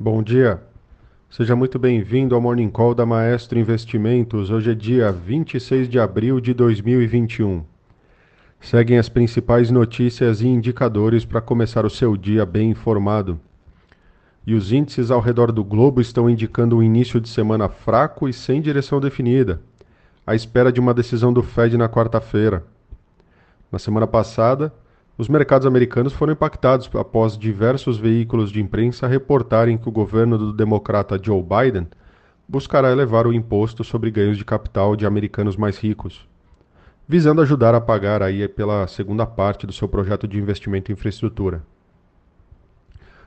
Bom dia. Seja muito bem-vindo ao Morning Call da Maestro Investimentos. Hoje é dia 26 de abril de 2021. Seguem as principais notícias e indicadores para começar o seu dia bem informado. E os índices ao redor do globo estão indicando um início de semana fraco e sem direção definida, à espera de uma decisão do Fed na quarta-feira. Na semana passada, os mercados americanos foram impactados após diversos veículos de imprensa reportarem que o governo do democrata Joe Biden buscará elevar o imposto sobre ganhos de capital de americanos mais ricos, visando ajudar a pagar aí pela segunda parte do seu projeto de investimento em infraestrutura.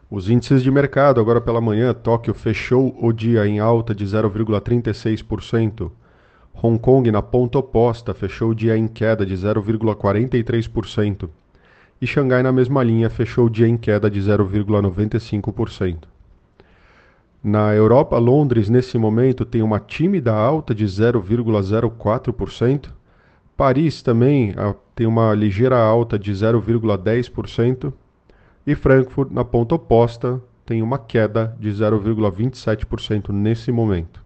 Os índices de mercado, agora pela manhã, Tóquio fechou o dia em alta de 0,36%. Hong Kong, na ponta oposta, fechou o dia em queda de 0,43%, e Xangai, na mesma linha, fechou o dia em queda de 0,95%. Na Europa, Londres, nesse momento, tem uma tímida alta de 0,04%. Paris também tem uma ligeira alta de 0,10%. E Frankfurt, na ponta oposta, tem uma queda de 0,27% nesse momento.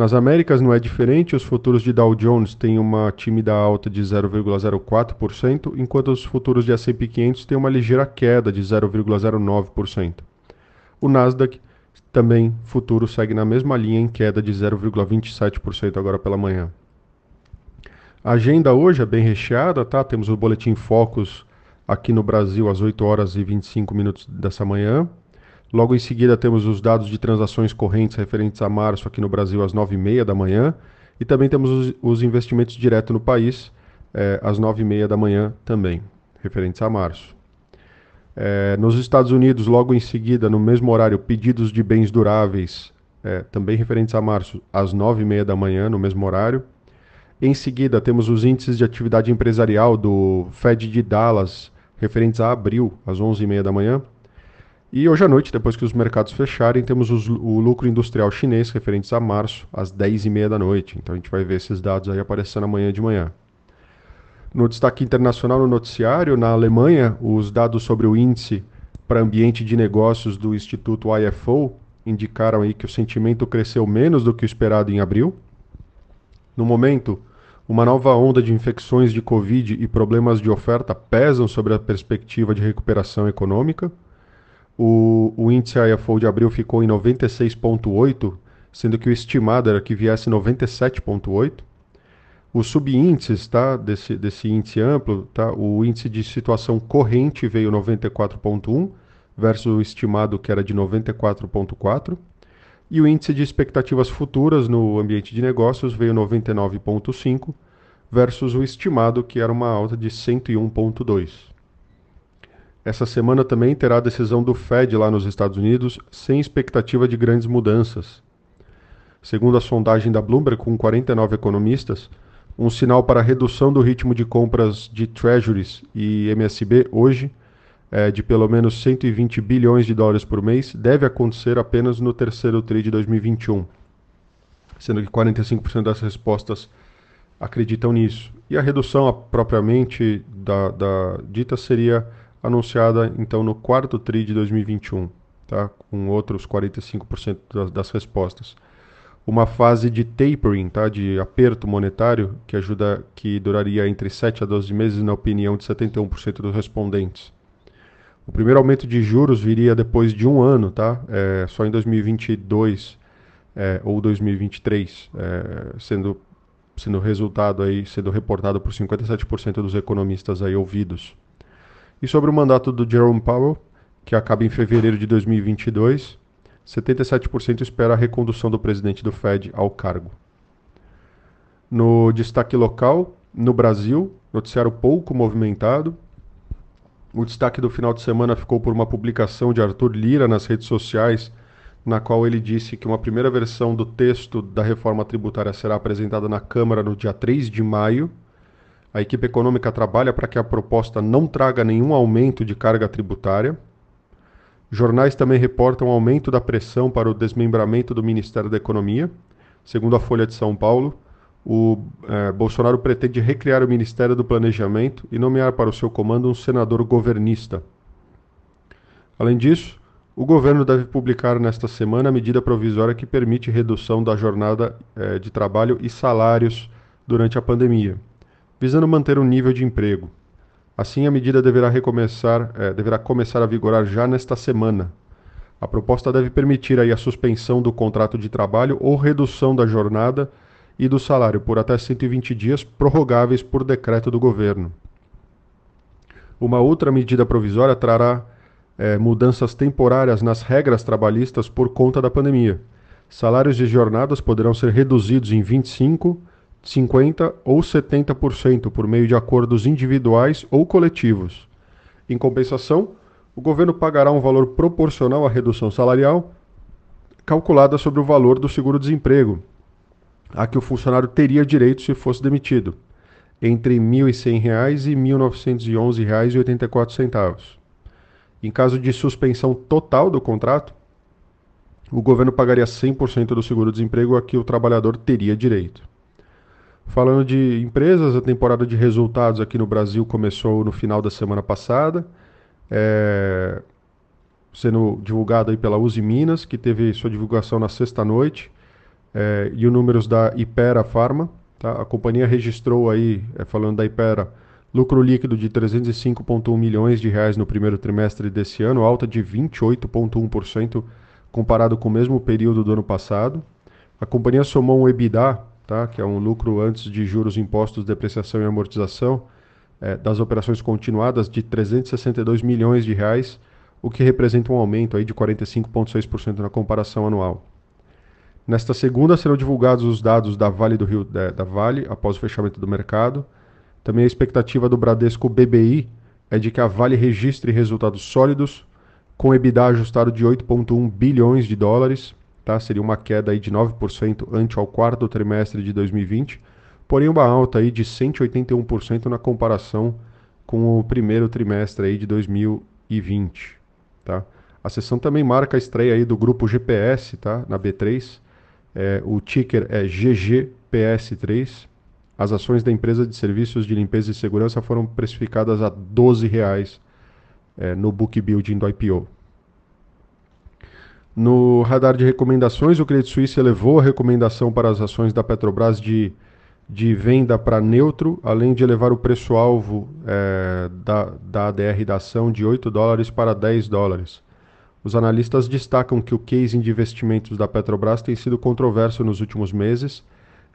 Nas Américas não é diferente, os futuros de Dow Jones têm uma tímida alta de 0,04%, enquanto os futuros de S&P 500 têm uma ligeira queda de 0,09%. O Nasdaq também futuro segue na mesma linha em queda de 0,27% agora pela manhã. A agenda hoje é bem recheada, tá? Temos o boletim Focus aqui no Brasil às 8 horas e 25 minutos dessa manhã. Logo em seguida, temos os dados de transações correntes referentes a março aqui no Brasil às 9h30 da manhã. E também temos os, os investimentos direto no país é, às 9h30 da manhã também, referentes a março. É, nos Estados Unidos, logo em seguida, no mesmo horário, pedidos de bens duráveis, é, também referentes a março, às 9h30 da manhã, no mesmo horário. Em seguida, temos os índices de atividade empresarial do Fed de Dallas, referentes a abril, às 11h30 da manhã. E hoje à noite, depois que os mercados fecharem, temos os, o lucro industrial chinês referentes a março, às 10h30 da noite. Então a gente vai ver esses dados aí aparecendo amanhã de manhã. No destaque internacional no noticiário, na Alemanha, os dados sobre o índice para ambiente de negócios do Instituto IFO indicaram aí que o sentimento cresceu menos do que o esperado em abril. No momento, uma nova onda de infecções de Covid e problemas de oferta pesam sobre a perspectiva de recuperação econômica. O, o índice IFO de abril ficou em 96,8, sendo que o estimado era que viesse 97,8. Os subíndices tá, desse, desse índice amplo, tá, o índice de situação corrente veio 94,1 versus o estimado que era de 94,4. E o índice de expectativas futuras no ambiente de negócios veio 99,5 versus o estimado que era uma alta de 101,2. Essa semana também terá a decisão do Fed lá nos Estados Unidos, sem expectativa de grandes mudanças. Segundo a sondagem da Bloomberg, com 49 economistas, um sinal para redução do ritmo de compras de Treasuries e MSB hoje, é, de pelo menos 120 bilhões de dólares por mês, deve acontecer apenas no terceiro TRI de 2021, sendo que 45% das respostas acreditam nisso. E a redução propriamente da, da dita seria anunciada então no quarto TRI de 2021, tá? com outros 45% das, das, respostas. Uma fase de tapering, tá? de aperto monetário, que ajuda que duraria entre 7 a 12 meses, na opinião de 71% dos respondentes. O primeiro aumento de juros viria depois de um ano, tá? É, só em 2022 é, ou 2023, é, sendo sendo resultado aí, sendo reportado por 57% dos economistas aí ouvidos. E sobre o mandato do Jerome Powell, que acaba em fevereiro de 2022, 77% espera a recondução do presidente do Fed ao cargo. No destaque local, no Brasil, noticiário pouco movimentado. O destaque do final de semana ficou por uma publicação de Arthur Lira nas redes sociais, na qual ele disse que uma primeira versão do texto da reforma tributária será apresentada na Câmara no dia 3 de maio a equipe econômica trabalha para que a proposta não traga nenhum aumento de carga tributária. Jornais também reportam aumento da pressão para o desmembramento do Ministério da Economia. Segundo a Folha de São Paulo, o eh, Bolsonaro pretende recriar o Ministério do Planejamento e nomear para o seu comando um senador governista. Além disso, O governo deve publicar nesta semana a medida provisória que permite redução da jornada eh, de trabalho e salários durante a pandemia, visando manter um nível de emprego. Assim, a medida deverá, recomeçar, eh, deverá começar a vigorar já nesta semana. A proposta deve permitir aí a suspensão do contrato de trabalho ou redução da jornada e do salário por até 120 dias, prorrogáveis por decreto do governo. Uma outra medida provisória trará é, mudanças temporárias nas regras trabalhistas por conta da pandemia. Salários e jornadas poderão ser reduzidos em 25%, 50% ou 70% por meio de acordos individuais ou coletivos. Em compensação, o governo pagará um valor proporcional à redução salarial, calculada sobre o valor do seguro-desemprego, a que o funcionário teria direito se fosse demitido, entre R$ 1.100 e R$ 1.911,84. Em caso de suspensão total do contrato, o governo pagaria 100% do seguro-desemprego a que o trabalhador teria direito. Falando de empresas, a temporada de resultados aqui no Brasil começou no final da semana passada, é, sendo divulgado aí pela Uzi Minas, que teve sua divulgação na sexta-noite, é, e os números da Ipera Pharma. Tá? A companhia registrou aí, é, falando da Ipera, Lucro líquido de 305,1 milhões de reais no primeiro trimestre desse ano, alta de 28,1% comparado com o mesmo período do ano passado. A companhia somou um EBITDA, tá, que é um lucro antes de juros, impostos, depreciação e amortização, é, das operações continuadas de 362 milhões de reais, o que representa um aumento aí de 45,6% na comparação anual. Nesta segunda serão divulgados os dados da Vale do Rio da, da Vale após o fechamento do mercado. Também a expectativa do Bradesco BBI é de que a Vale registre resultados sólidos, com EBITDA ajustado de 8,1 bilhões de dólares, tá? seria uma queda aí de 9% ante ao quarto trimestre de 2020, porém uma alta aí de 181% na comparação com o primeiro trimestre aí de 2020. Tá? A sessão também marca a estreia aí do grupo GPS tá? na B3, é, o ticker é GGPS3, as ações da empresa de serviços de limpeza e segurança foram precificadas a 12 reais, é, no book building do IPO. No radar de recomendações, o Credit Suisse elevou a recomendação para as ações da Petrobras de, de venda para neutro, além de elevar o preço-alvo é, da, da ADR da ação de 8 dólares para 10 dólares. Os analistas destacam que o casing de investimentos da Petrobras tem sido controverso nos últimos meses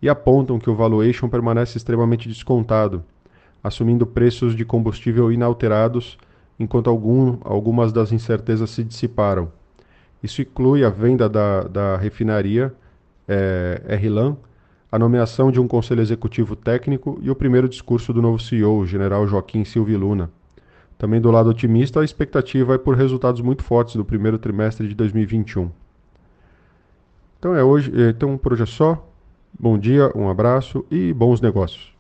e apontam que o valuation permanece extremamente descontado, assumindo preços de combustível inalterados, enquanto algum, algumas das incertezas se dissiparam. Isso inclui a venda da, da refinaria é, RLAN, a nomeação de um conselho executivo técnico e o primeiro discurso do novo CEO, o general Joaquim Silva Luna. Também do lado otimista, a expectativa é por resultados muito fortes do primeiro trimestre de 2021. Então é hoje, então por hoje é só. Bom dia, um abraço e bons negócios.